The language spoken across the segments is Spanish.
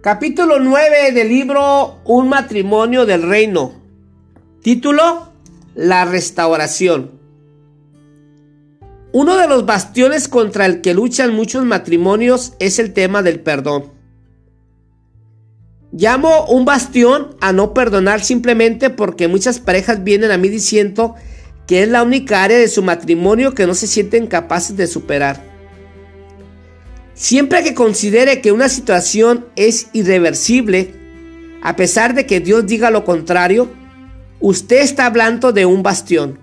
Capítulo 9 del libro Un matrimonio del reino. Título La restauración. Uno de los bastiones contra el que luchan muchos matrimonios es el tema del perdón. Llamo un bastión a no perdonar simplemente porque muchas parejas vienen a mí diciendo que es la única área de su matrimonio que no se sienten capaces de superar. Siempre que considere que una situación es irreversible, a pesar de que Dios diga lo contrario, usted está hablando de un bastión.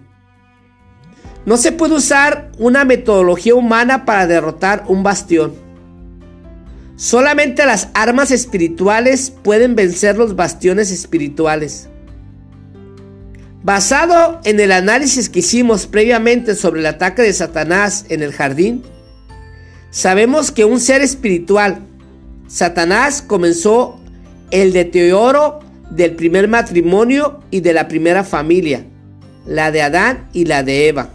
No se puede usar una metodología humana para derrotar un bastión. Solamente las armas espirituales pueden vencer los bastiones espirituales. Basado en el análisis que hicimos previamente sobre el ataque de Satanás en el jardín, Sabemos que un ser espiritual, Satanás, comenzó el deterioro del primer matrimonio y de la primera familia, la de Adán y la de Eva.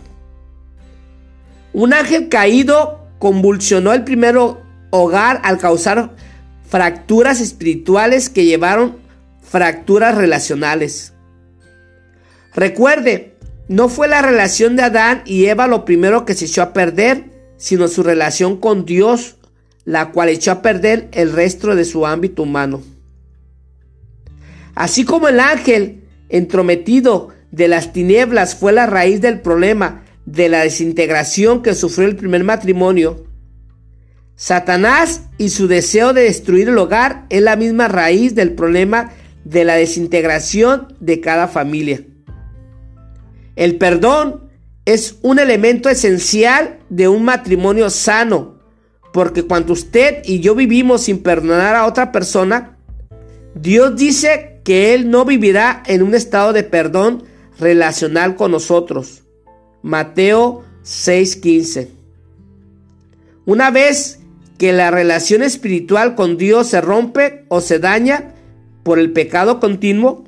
Un ángel caído convulsionó el primer hogar al causar fracturas espirituales que llevaron fracturas relacionales. Recuerde, no fue la relación de Adán y Eva lo primero que se echó a perder, sino su relación con Dios, la cual echó a perder el resto de su ámbito humano. Así como el ángel entrometido de las tinieblas fue la raíz del problema de la desintegración que sufrió el primer matrimonio, Satanás y su deseo de destruir el hogar es la misma raíz del problema de la desintegración de cada familia. El perdón es un elemento esencial de un matrimonio sano, porque cuando usted y yo vivimos sin perdonar a otra persona, Dios dice que Él no vivirá en un estado de perdón relacional con nosotros. Mateo 6:15. Una vez que la relación espiritual con Dios se rompe o se daña por el pecado continuo,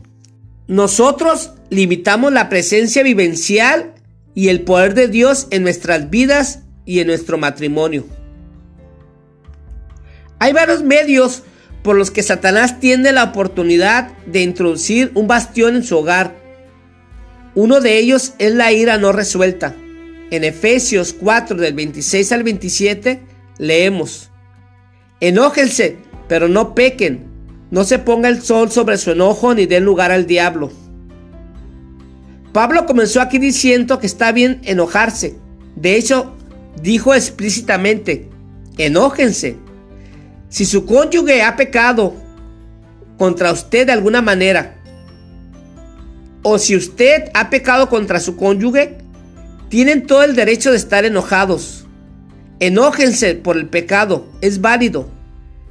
nosotros limitamos la presencia vivencial y el poder de Dios en nuestras vidas y en nuestro matrimonio. Hay varios medios por los que Satanás tiene la oportunidad de introducir un bastión en su hogar. Uno de ellos es la ira no resuelta. En Efesios 4 del 26 al 27 leemos, Enójense, pero no pequen, no se ponga el sol sobre su enojo ni den lugar al diablo. Pablo comenzó aquí diciendo que está bien enojarse. De hecho, dijo explícitamente, enójense. Si su cónyuge ha pecado contra usted de alguna manera, o si usted ha pecado contra su cónyuge, tienen todo el derecho de estar enojados. Enójense por el pecado, es válido.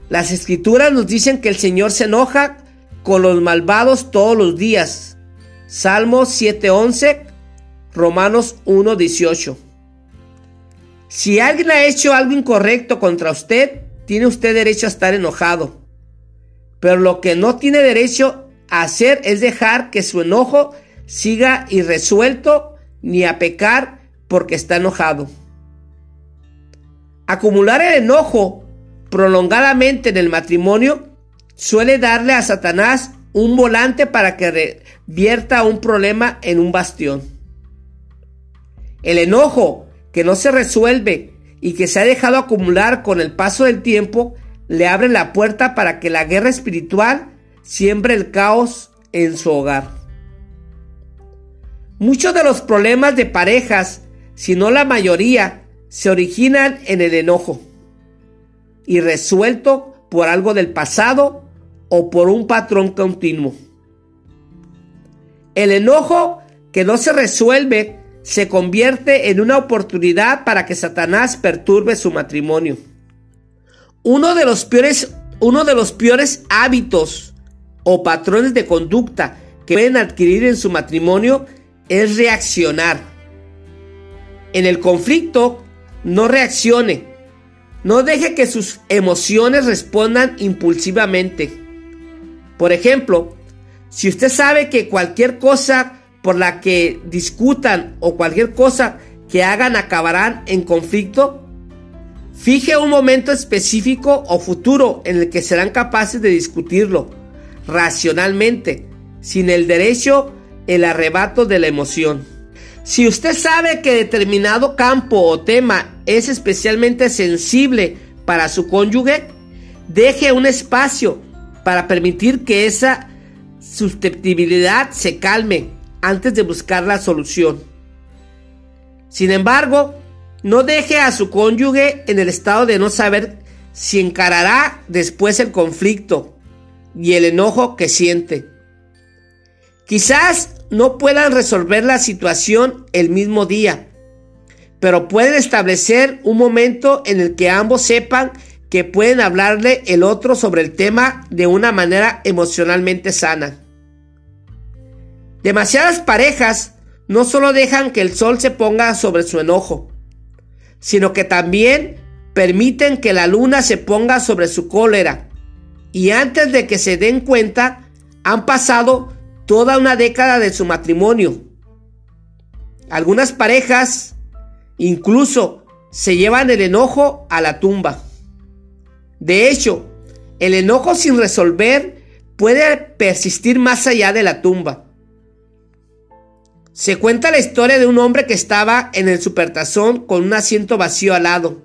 Las escrituras nos dicen que el Señor se enoja con los malvados todos los días. Salmos 7:11, Romanos 1:18. Si alguien ha hecho algo incorrecto contra usted, tiene usted derecho a estar enojado. Pero lo que no tiene derecho a hacer es dejar que su enojo siga irresuelto ni a pecar porque está enojado. Acumular el enojo prolongadamente en el matrimonio suele darle a Satanás un volante para que revierta un problema en un bastión. El enojo que no se resuelve y que se ha dejado acumular con el paso del tiempo le abre la puerta para que la guerra espiritual siembre el caos en su hogar. Muchos de los problemas de parejas, si no la mayoría, se originan en el enojo y resuelto por algo del pasado o por un patrón continuo. El enojo que no se resuelve se convierte en una oportunidad para que Satanás perturbe su matrimonio. Uno de los peores, uno de los peores hábitos o patrones de conducta que pueden adquirir en su matrimonio es reaccionar. En el conflicto, no reaccione. No deje que sus emociones respondan impulsivamente. Por ejemplo, si usted sabe que cualquier cosa por la que discutan o cualquier cosa que hagan acabarán en conflicto, Fije un momento específico o futuro en el que serán capaces de discutirlo racionalmente, sin el derecho, el arrebato de la emoción. Si usted sabe que determinado campo o tema es especialmente sensible para su cónyuge, deje un espacio para permitir que esa susceptibilidad se calme antes de buscar la solución. Sin embargo, no deje a su cónyuge en el estado de no saber si encarará después el conflicto y el enojo que siente. Quizás no puedan resolver la situación el mismo día, pero pueden establecer un momento en el que ambos sepan que pueden hablarle el otro sobre el tema de una manera emocionalmente sana. Demasiadas parejas no solo dejan que el sol se ponga sobre su enojo, sino que también permiten que la luna se ponga sobre su cólera. Y antes de que se den cuenta, han pasado toda una década de su matrimonio. Algunas parejas incluso se llevan el enojo a la tumba. De hecho, el enojo sin resolver puede persistir más allá de la tumba. Se cuenta la historia de un hombre que estaba en el supertazón con un asiento vacío al lado.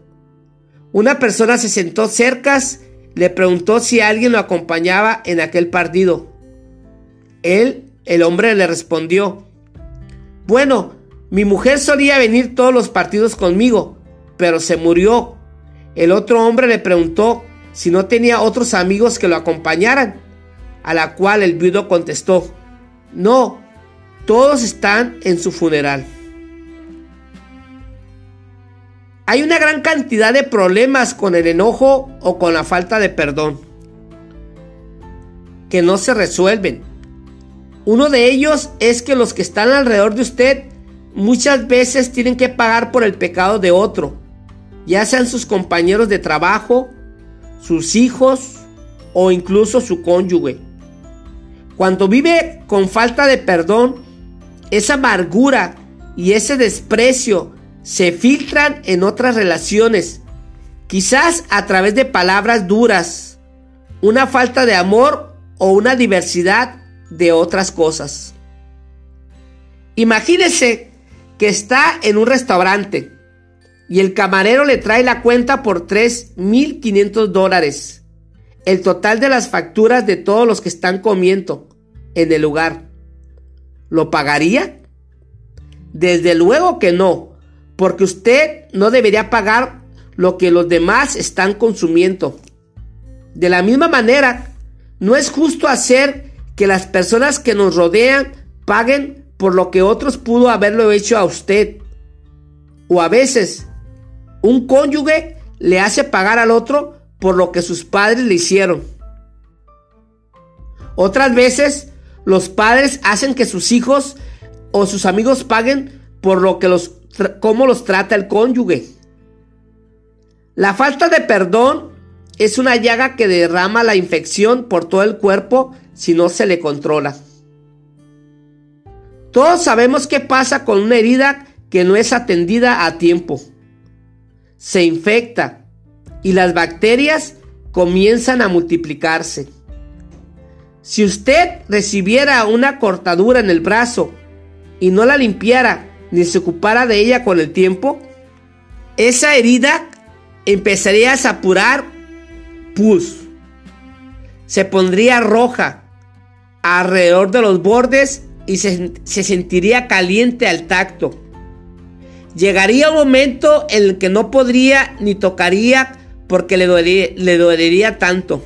Una persona se sentó cerca, le preguntó si alguien lo acompañaba en aquel partido. Él, el hombre, le respondió, bueno, mi mujer solía venir todos los partidos conmigo, pero se murió. El otro hombre le preguntó si no tenía otros amigos que lo acompañaran, a la cual el viudo contestó, no, todos están en su funeral. Hay una gran cantidad de problemas con el enojo o con la falta de perdón que no se resuelven. Uno de ellos es que los que están alrededor de usted muchas veces tienen que pagar por el pecado de otro, ya sean sus compañeros de trabajo, sus hijos o incluso su cónyuge. Cuando vive con falta de perdón, esa amargura y ese desprecio se filtran en otras relaciones, quizás a través de palabras duras, una falta de amor o una diversidad de otras cosas. Imagínese que está en un restaurante y el camarero le trae la cuenta por 3.500 dólares. El total de las facturas de todos los que están comiendo en el lugar. ¿Lo pagaría? Desde luego que no, porque usted no debería pagar lo que los demás están consumiendo. De la misma manera, no es justo hacer que las personas que nos rodean paguen por lo que otros pudo haberlo hecho a usted. O a veces un cónyuge le hace pagar al otro por lo que sus padres le hicieron. Otras veces, los padres hacen que sus hijos o sus amigos paguen por lo que los cómo los trata el cónyuge. La falta de perdón es una llaga que derrama la infección por todo el cuerpo si no se le controla. Todos sabemos qué pasa con una herida que no es atendida a tiempo se infecta y las bacterias comienzan a multiplicarse. Si usted recibiera una cortadura en el brazo y no la limpiara ni se ocupara de ella con el tiempo, esa herida empezaría a sapurar pus. Se pondría roja alrededor de los bordes y se, se sentiría caliente al tacto. Llegaría un momento en el que no podría ni tocaría porque le dolería, le dolería tanto.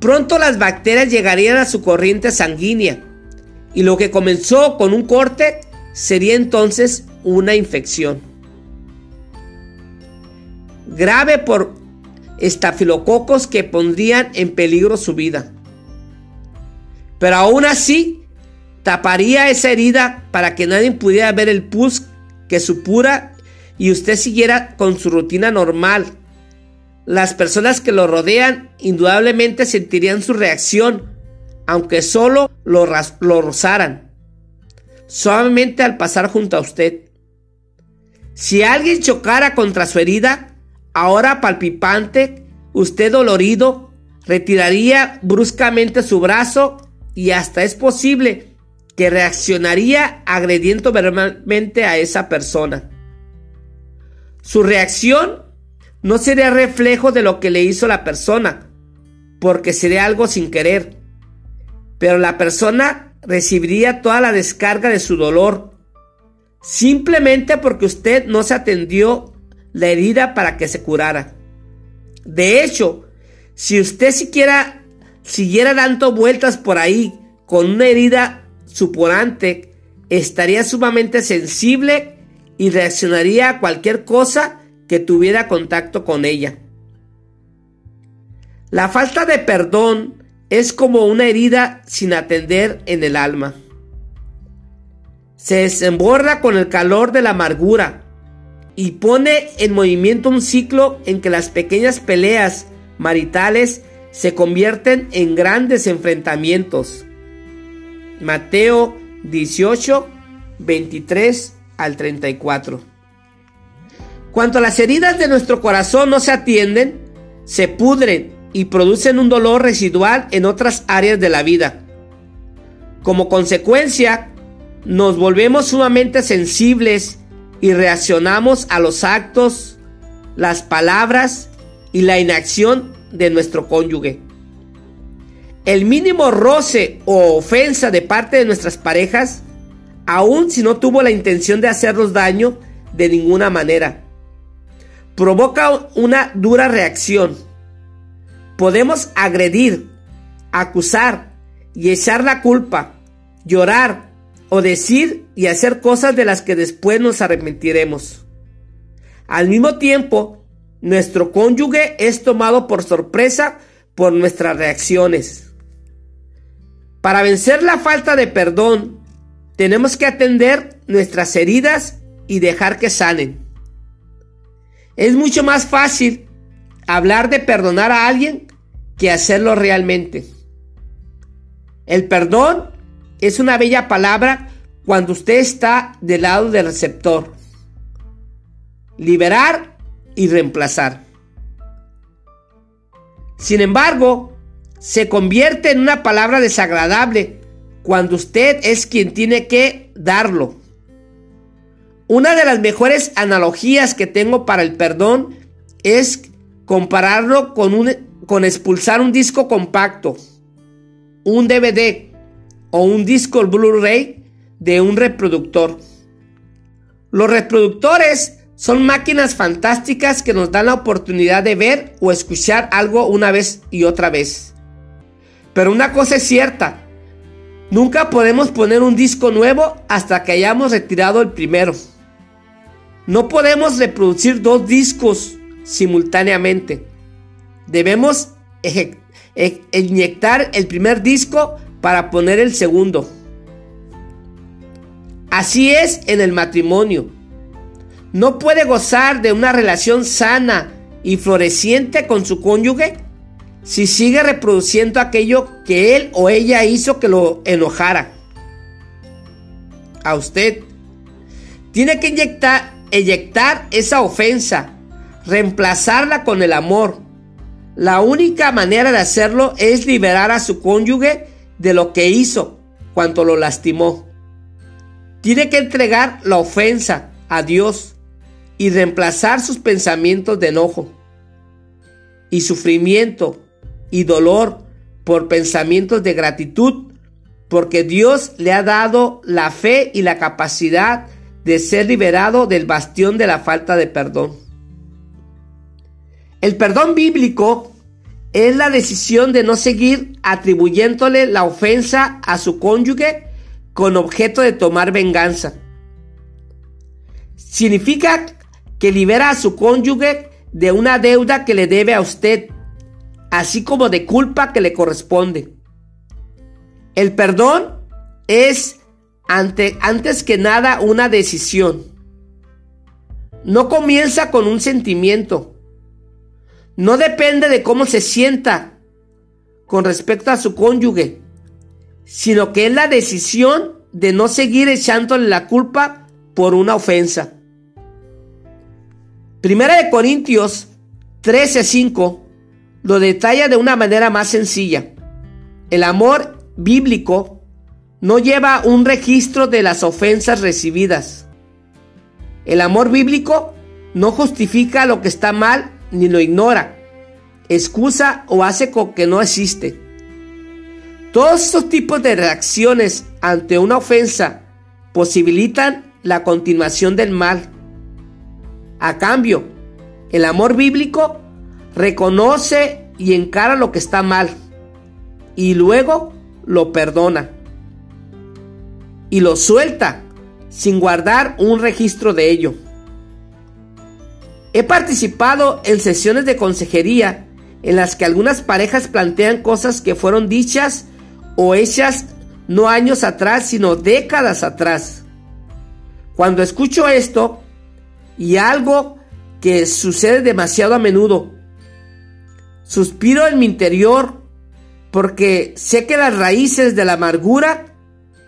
Pronto las bacterias llegarían a su corriente sanguínea y lo que comenzó con un corte sería entonces una infección. Grave por estafilococos que pondrían en peligro su vida. Pero aún así, taparía esa herida para que nadie pudiera ver el pus que supura y usted siguiera con su rutina normal. Las personas que lo rodean indudablemente sentirían su reacción, aunque solo lo, lo rozaran, suavemente al pasar junto a usted. Si alguien chocara contra su herida, ahora palpitante, usted dolorido, retiraría bruscamente su brazo y hasta es posible que reaccionaría agrediendo verbalmente a esa persona. Su reacción no sería reflejo de lo que le hizo la persona, porque sería algo sin querer, pero la persona recibiría toda la descarga de su dolor, simplemente porque usted no se atendió la herida para que se curara. De hecho, si usted siquiera siguiera dando vueltas por ahí con una herida suporante, estaría sumamente sensible y reaccionaría a cualquier cosa que tuviera contacto con ella. La falta de perdón es como una herida sin atender en el alma. Se desemborda con el calor de la amargura y pone en movimiento un ciclo en que las pequeñas peleas maritales se convierten en grandes enfrentamientos. Mateo 18, 23 al 34. Cuando las heridas de nuestro corazón no se atienden, se pudren y producen un dolor residual en otras áreas de la vida. Como consecuencia, nos volvemos sumamente sensibles y reaccionamos a los actos, las palabras y la inacción de nuestro cónyuge. El mínimo roce o ofensa de parte de nuestras parejas, aun si no tuvo la intención de hacernos daño de ninguna manera, provoca una dura reacción. Podemos agredir, acusar y echar la culpa, llorar o decir y hacer cosas de las que después nos arrepentiremos. Al mismo tiempo, nuestro cónyuge es tomado por sorpresa por nuestras reacciones. Para vencer la falta de perdón, tenemos que atender nuestras heridas y dejar que sanen. Es mucho más fácil hablar de perdonar a alguien que hacerlo realmente. El perdón es una bella palabra cuando usted está del lado del receptor. Liberar y reemplazar. Sin embargo, se convierte en una palabra desagradable cuando usted es quien tiene que darlo. Una de las mejores analogías que tengo para el perdón es compararlo con, un, con expulsar un disco compacto, un DVD o un disco Blu-ray de un reproductor. Los reproductores son máquinas fantásticas que nos dan la oportunidad de ver o escuchar algo una vez y otra vez. Pero una cosa es cierta, nunca podemos poner un disco nuevo hasta que hayamos retirado el primero. No podemos reproducir dos discos simultáneamente. Debemos inyectar el primer disco para poner el segundo. Así es en el matrimonio. No puede gozar de una relación sana y floreciente con su cónyuge si sigue reproduciendo aquello que él o ella hizo que lo enojara. A usted. Tiene que inyectar, eyectar esa ofensa, reemplazarla con el amor. La única manera de hacerlo es liberar a su cónyuge de lo que hizo cuando lo lastimó. Tiene que entregar la ofensa a Dios y reemplazar sus pensamientos de enojo y sufrimiento y dolor por pensamientos de gratitud, porque Dios le ha dado la fe y la capacidad de ser liberado del bastión de la falta de perdón. El perdón bíblico es la decisión de no seguir atribuyéndole la ofensa a su cónyuge con objeto de tomar venganza. Significa que libera a su cónyuge de una deuda que le debe a usted así como de culpa que le corresponde. El perdón es ante, antes que nada una decisión. No comienza con un sentimiento. No depende de cómo se sienta con respecto a su cónyuge, sino que es la decisión de no seguir echándole la culpa por una ofensa. Primera de Corintios 13.5 lo detalla de una manera más sencilla. El amor bíblico no lleva un registro de las ofensas recibidas. El amor bíblico no justifica lo que está mal ni lo ignora, excusa o hace con que no existe. Todos estos tipos de reacciones ante una ofensa posibilitan la continuación del mal. A cambio, el amor bíblico reconoce y encara lo que está mal y luego lo perdona y lo suelta sin guardar un registro de ello. He participado en sesiones de consejería en las que algunas parejas plantean cosas que fueron dichas o hechas no años atrás, sino décadas atrás. Cuando escucho esto y algo que sucede demasiado a menudo, suspiro en mi interior porque sé que las raíces de la amargura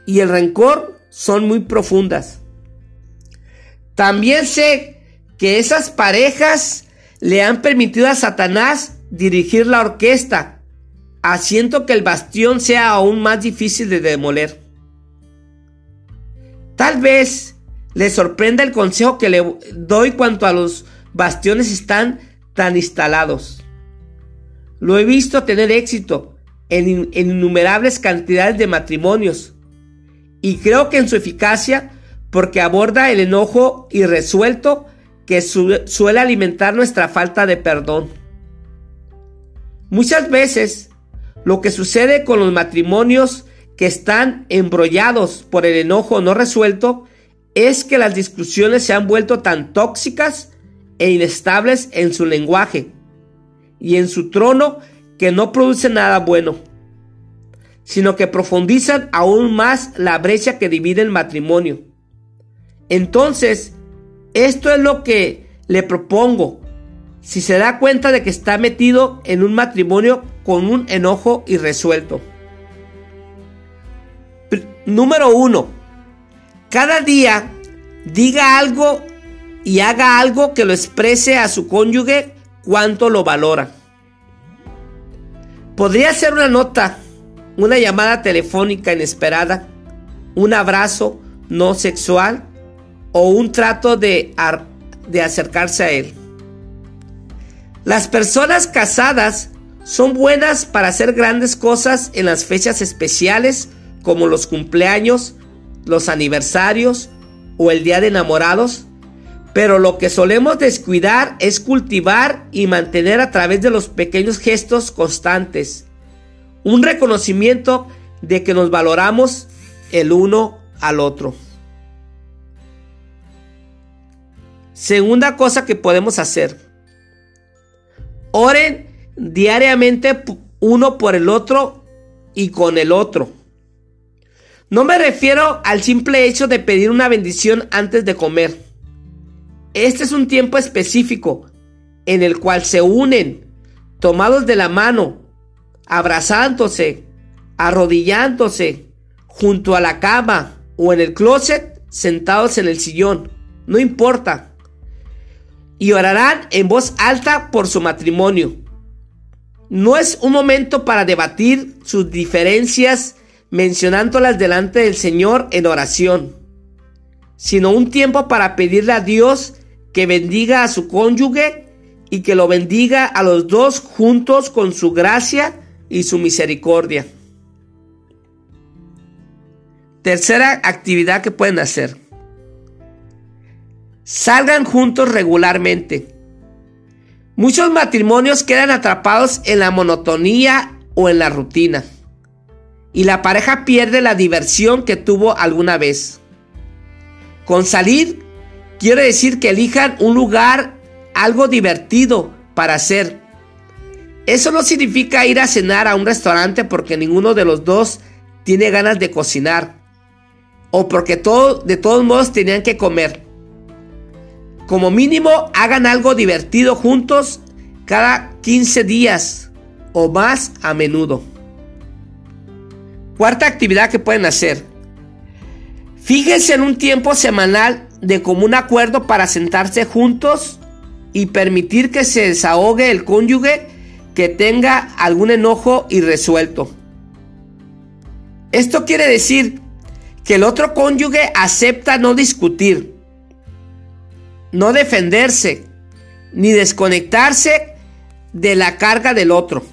y el rencor son muy profundas. También sé que esas parejas le han permitido a Satanás dirigir la orquesta, haciendo que el bastión sea aún más difícil de demoler. Tal vez le sorprenda el consejo que le doy cuanto a los bastiones están tan instalados. Lo he visto tener éxito en, innumerables cantidades de matrimonios y creo que en su eficacia porque aborda el enojo irresuelto que suele alimentar nuestra falta de perdón. Muchas veces lo que sucede con los matrimonios que están embrollados por el enojo no resuelto es que las discusiones se han vuelto tan tóxicas e inestables en su lenguaje y en su trono que no producen nada bueno, sino que profundizan aún más la brecha que divide el matrimonio. Entonces, esto es lo que le propongo. Si se da cuenta de que está metido en un matrimonio con un enojo irresuelto. Número uno. Cada día diga algo y haga algo que lo exprese a su cónyuge cuánto lo valora. Podría ser una nota, una llamada telefónica inesperada, un abrazo no sexual o un trato de, de acercarse a Él. Las personas casadas son buenas para hacer grandes cosas en las fechas especiales como los cumpleaños, los aniversarios o el día de enamorados, pero lo que solemos descuidar es cultivar y mantener a través de los pequeños gestos constantes un reconocimiento de que nos valoramos el uno al otro. Segunda cosa que podemos hacer. Oren diariamente uno por el otro y con el otro. No me refiero al simple hecho de pedir una bendición antes de comer. Este es un tiempo específico en el cual se unen, tomados de la mano, abrazándose, arrodillándose, junto a la cama o en el closet, sentados en el sillón. No importa y orarán en voz alta por su matrimonio. No es un momento para debatir sus diferencias mencionándolas delante del Señor en oración, sino un tiempo para pedirle a Dios que bendiga a su cónyuge y que lo bendiga a los dos juntos con su gracia y su misericordia. Tercera actividad que pueden hacer. Salgan juntos regularmente. Muchos matrimonios quedan atrapados en la monotonía o en la rutina. Y la pareja pierde la diversión que tuvo alguna vez. Con salir, quiero decir que elijan un lugar algo divertido para hacer. Eso no significa ir a cenar a un restaurante porque ninguno de los dos tiene ganas de cocinar. O porque de todos modos tenían que comer. Como mínimo, hagan algo divertido juntos cada 15 días o más a menudo. Cuarta actividad que pueden hacer. Fíjense en un tiempo semanal de común acuerdo para sentarse juntos y permitir que se desahogue el cónyuge que tenga algún enojo irresuelto. Esto quiere decir que el otro cónyuge acepta no discutir, no defenderse, ni desconectarse de la carga del otro.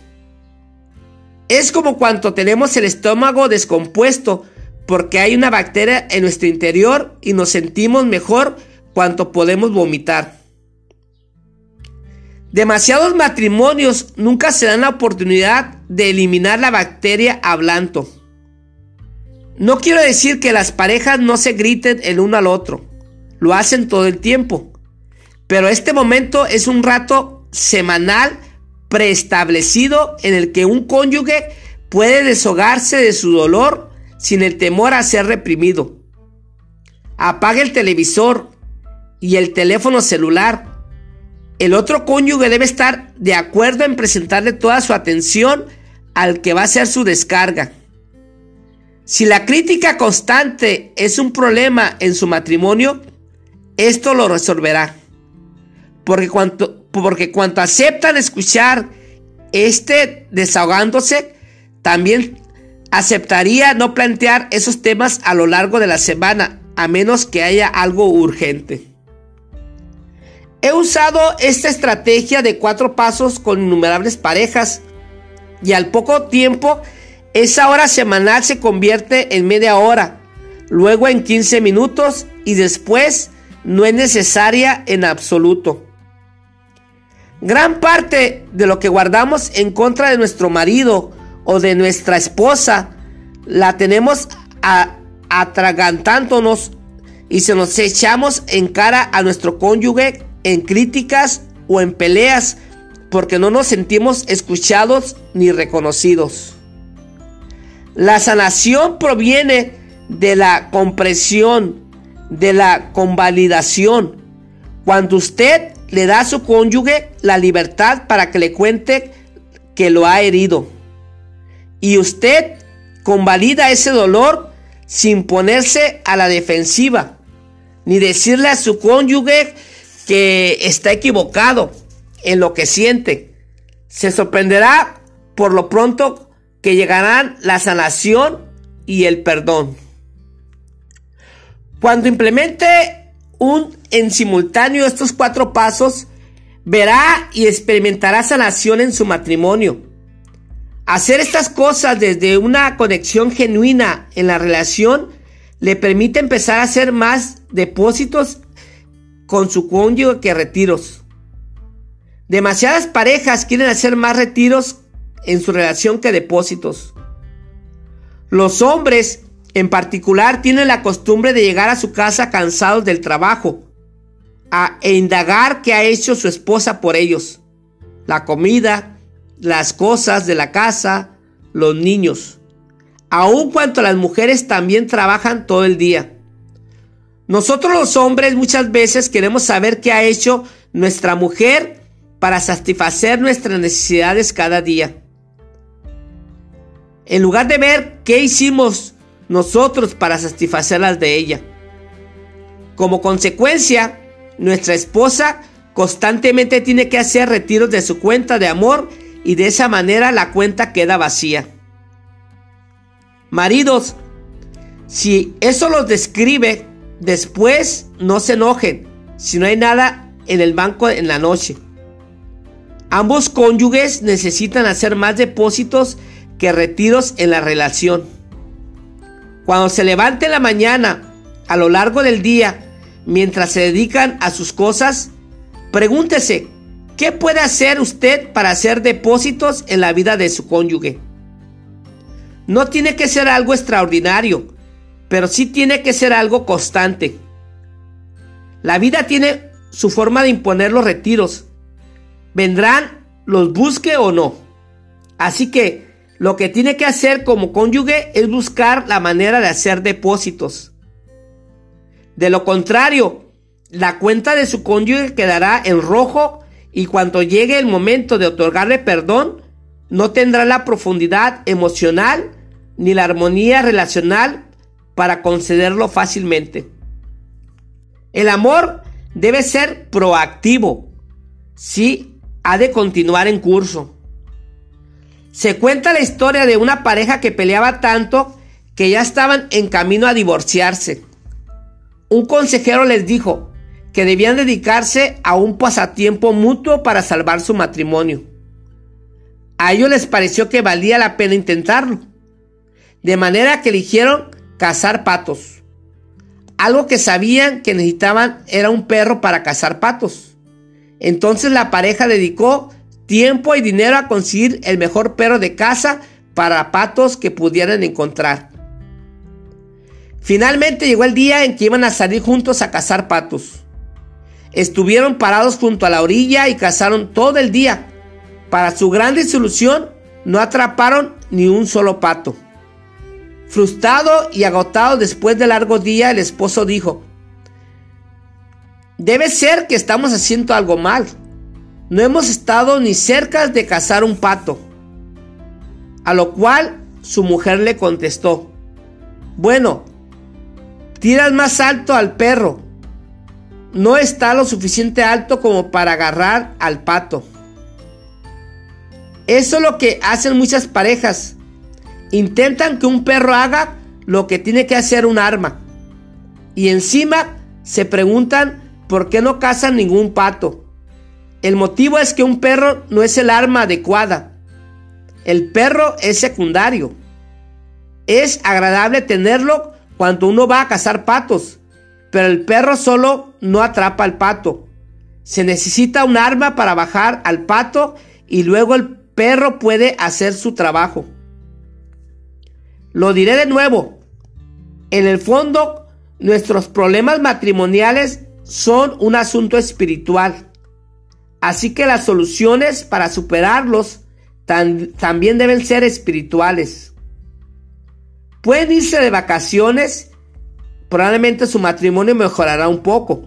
Es como cuando tenemos el estómago descompuesto porque hay una bacteria en nuestro interior y nos sentimos mejor cuando podemos vomitar. Demasiados matrimonios nunca se dan la oportunidad de eliminar la bacteria hablando. No quiero decir que las parejas no se griten el uno al otro, lo hacen todo el tiempo, pero este momento es un rato semanal preestablecido en el que un cónyuge puede deshogarse de su dolor sin el temor a ser reprimido. Apague el televisor y el teléfono celular. El otro cónyuge debe estar de acuerdo en presentarle toda su atención al que va a ser su descarga. Si la crítica constante es un problema en su matrimonio, esto lo resolverá. Porque cuando, porque cuando aceptan escuchar este desahogándose, también aceptaría no plantear esos temas a lo largo de la semana, a menos que haya algo urgente. He usado esta estrategia de cuatro pasos con innumerables parejas y al poco tiempo esa hora semanal se convierte en media hora, luego en 15 minutos y después no es necesaria en absoluto. Gran parte de lo que guardamos en contra de nuestro marido o de nuestra esposa la tenemos atragantándonos y se nos echamos en cara a nuestro cónyuge en críticas o en peleas porque no nos sentimos escuchados ni reconocidos. La sanación proviene de la compresión, de la convalidación. Cuando usted le da a su cónyuge la libertad para que le cuente que lo ha herido. Y usted convalida ese dolor sin ponerse a la defensiva, ni decirle a su cónyuge que está equivocado en lo que siente. Se sorprenderá por lo pronto que llegarán la sanación y el perdón. Cuando implemente un en simultáneo estos cuatro pasos, verá y experimentará sanación en su matrimonio. Hacer estas cosas desde una conexión genuina en la relación le permite empezar a hacer más depósitos con su cónyuge que retiros. Demasiadas parejas quieren hacer más retiros en su relación que depósitos. Los hombres en particular tienen la costumbre de llegar a su casa cansados del trabajo a, e indagar qué ha hecho su esposa por ellos. La comida, las cosas de la casa, los niños. Aun cuanto las mujeres también trabajan todo el día. Nosotros los hombres muchas veces queremos saber qué ha hecho nuestra mujer para satisfacer nuestras necesidades cada día en lugar de ver qué hicimos nosotros para satisfacer las de ella. Como consecuencia, nuestra esposa constantemente tiene que hacer retiros de su cuenta de amor y de esa manera la cuenta queda vacía. Maridos, si eso los describe, después no se enojen si no hay nada en el banco en la noche. Ambos cónyuges necesitan hacer más depósitos que retiros en la relación. Cuando se levante la mañana, a lo largo del día, mientras se dedican a sus cosas, pregúntese, ¿qué puede hacer usted para hacer depósitos en la vida de su cónyuge? No tiene que ser algo extraordinario, pero sí tiene que ser algo constante. La vida tiene su forma de imponer los retiros. Vendrán, los busque o no. Así que lo que tiene que hacer como cónyuge es buscar la manera de hacer depósitos. De lo contrario, la cuenta de su cónyuge quedará en rojo y cuando llegue el momento de otorgarle perdón, no tendrá la profundidad emocional ni la armonía relacional para concederlo fácilmente. El amor debe ser proactivo. si ha de continuar en curso. Se cuenta la historia de una pareja que peleaba tanto que ya estaban en camino a divorciarse. Un consejero les dijo que debían dedicarse a un pasatiempo mutuo para salvar su matrimonio. A ellos les pareció que valía la pena intentarlo, de manera que eligieron cazar patos. Algo que sabían que necesitaban era un perro para cazar patos. Entonces la pareja dedicó tiempo y dinero a conseguir el mejor perro de caza para patos que pudieran encontrar. Finalmente llegó el día en que iban a salir juntos a cazar patos. Estuvieron parados junto a la orilla y cazaron todo el día. Para su gran desilusión, no atraparon ni un solo pato. Frustrado y agotado después del largo día, el esposo dijo, Debe ser que estamos haciendo algo mal. No hemos estado ni cerca de cazar un pato. A lo cual su mujer le contestó, Bueno, Tiras más alto al perro. No está lo suficiente alto como para agarrar al pato. Eso es lo que hacen muchas parejas. Intentan que un perro haga lo que tiene que hacer un arma. Y encima se preguntan por qué no cazan ningún pato. El motivo es que un perro no es el arma adecuada. El perro es secundario. Es agradable tenerlo cuando uno va a cazar patos, pero el perro solo no atrapa al pato. Se necesita un arma para bajar al pato y luego el perro puede hacer su trabajo. Lo diré de nuevo. En el fondo, nuestros problemas matrimoniales son un asunto espiritual. Así que las soluciones para superarlos también deben ser espirituales. Pueden irse de vacaciones, probablemente su matrimonio mejorará un poco.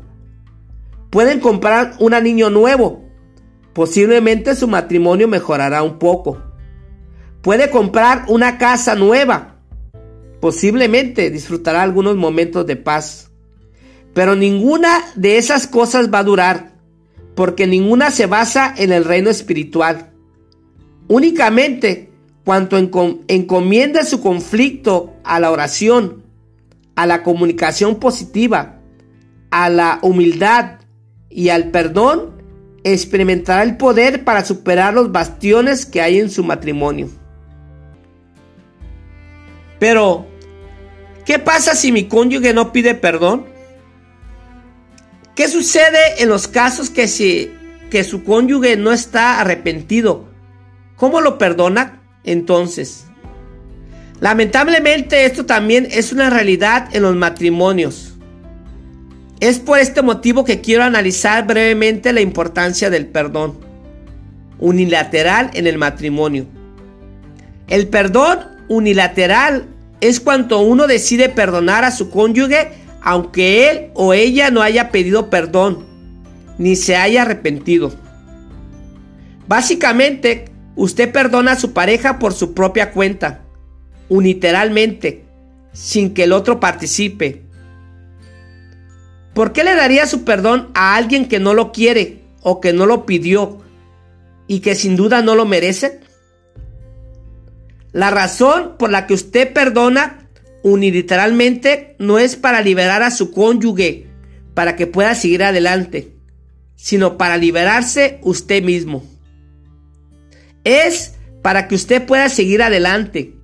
Pueden comprar un anillo nuevo, posiblemente su matrimonio mejorará un poco. Puede comprar una casa nueva, posiblemente disfrutará algunos momentos de paz. Pero ninguna de esas cosas va a durar, porque ninguna se basa en el reino espiritual. Únicamente cuanto encomienda su conflicto a la oración, a la comunicación positiva, a la humildad y al perdón, experimentará el poder para superar los bastiones que hay en su matrimonio. Pero, ¿qué pasa si mi cónyuge no pide perdón? ¿Qué sucede en los casos que, si, que su cónyuge no está arrepentido? ¿Cómo lo perdona? Entonces, lamentablemente esto también es una realidad en los matrimonios. Es por este motivo que quiero analizar brevemente la importancia del perdón unilateral en el matrimonio. El perdón unilateral es cuando uno decide perdonar a su cónyuge aunque él o ella no haya pedido perdón ni se haya arrepentido. Básicamente, Usted perdona a su pareja por su propia cuenta, unilateralmente, sin que el otro participe. ¿Por qué le daría su perdón a alguien que no lo quiere o que no lo pidió y que sin duda no lo merece? La razón por la que usted perdona unilateralmente no es para liberar a su cónyuge para que pueda seguir adelante, sino para liberarse usted mismo es para que usted pueda seguir adelante.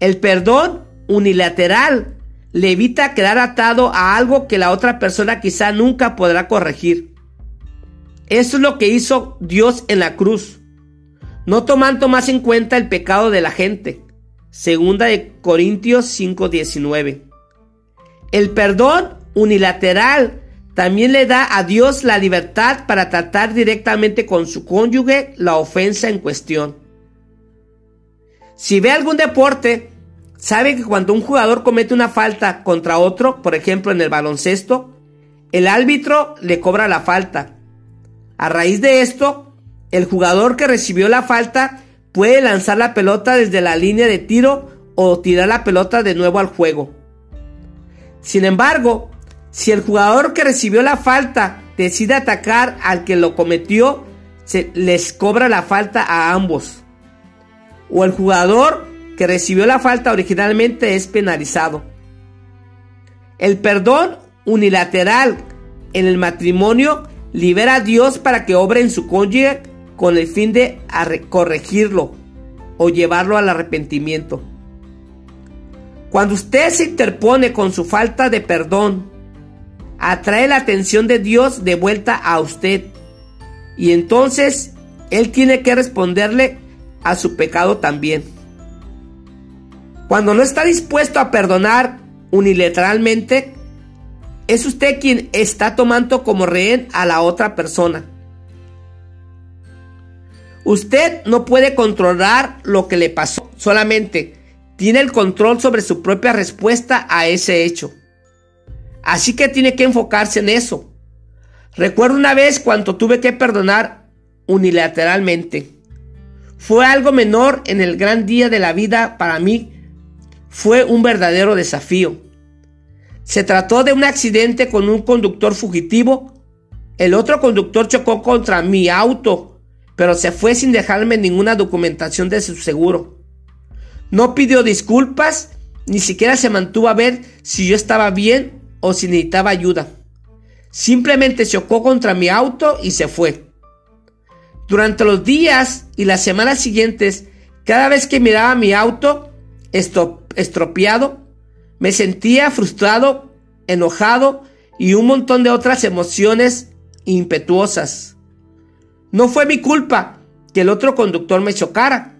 El perdón unilateral le evita quedar atado a algo que la otra persona quizá nunca podrá corregir. Eso es lo que hizo Dios en la cruz, no tomando más en cuenta el pecado de la gente. Segunda de Corintios 5:19. El perdón unilateral también le da a Dios la libertad para tratar directamente con su cónyuge la ofensa en cuestión. Si ve algún deporte, sabe que cuando un jugador comete una falta contra otro, por ejemplo en el baloncesto, el árbitro le cobra la falta. A raíz de esto, el jugador que recibió la falta puede lanzar la pelota desde la línea de tiro o tirar la pelota de nuevo al juego. Sin embargo, si el jugador que recibió la falta decide atacar al que lo cometió, se les cobra la falta a ambos. O el jugador que recibió la falta originalmente es penalizado. El perdón unilateral en el matrimonio libera a Dios para que obre en su cónyuge con el fin de corregirlo o llevarlo al arrepentimiento. Cuando usted se interpone con su falta de perdón, atrae la atención de Dios de vuelta a usted. Y entonces Él tiene que responderle a su pecado también. Cuando no está dispuesto a perdonar unilateralmente, es usted quien está tomando como rehén a la otra persona. Usted no puede controlar lo que le pasó, solamente tiene el control sobre su propia respuesta a ese hecho. Así que tiene que enfocarse en eso. Recuerdo una vez cuando tuve que perdonar unilateralmente. Fue algo menor en el gran día de la vida para mí. Fue un verdadero desafío. Se trató de un accidente con un conductor fugitivo. El otro conductor chocó contra mi auto, pero se fue sin dejarme ninguna documentación de su seguro. No pidió disculpas, ni siquiera se mantuvo a ver si yo estaba bien o si necesitaba ayuda. Simplemente chocó contra mi auto y se fue. Durante los días y las semanas siguientes, cada vez que miraba mi auto estropeado, me sentía frustrado, enojado y un montón de otras emociones impetuosas. No fue mi culpa que el otro conductor me chocara,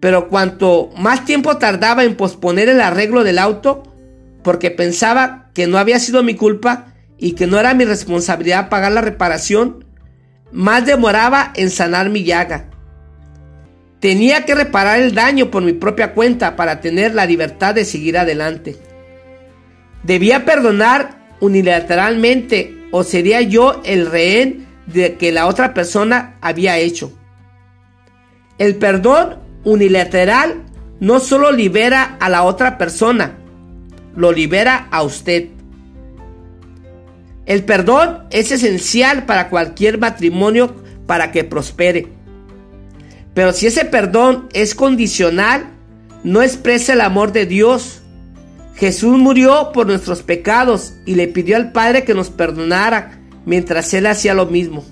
pero cuanto más tiempo tardaba en posponer el arreglo del auto, porque pensaba que no había sido mi culpa y que no era mi responsabilidad pagar la reparación, más demoraba en sanar mi llaga. Tenía que reparar el daño por mi propia cuenta para tener la libertad de seguir adelante. Debía perdonar unilateralmente o sería yo el rehén de que la otra persona había hecho. El perdón unilateral no solo libera a la otra persona, lo libera a usted. El perdón es esencial para cualquier matrimonio para que prospere. Pero si ese perdón es condicional, no expresa el amor de Dios. Jesús murió por nuestros pecados y le pidió al Padre que nos perdonara mientras Él hacía lo mismo.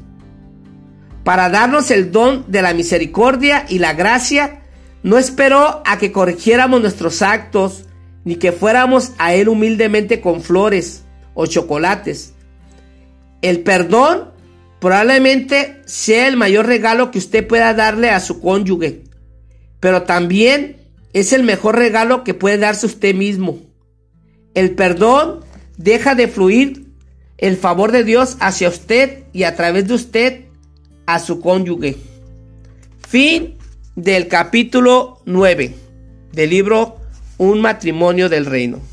Para darnos el don de la misericordia y la gracia, no esperó a que corrigiéramos nuestros actos ni que fuéramos a Él humildemente con flores o chocolates. El perdón probablemente sea el mayor regalo que usted pueda darle a su cónyuge, pero también es el mejor regalo que puede darse usted mismo. El perdón deja de fluir el favor de Dios hacia usted y a través de usted a su cónyuge. Fin del capítulo 9 del libro un matrimonio del reino.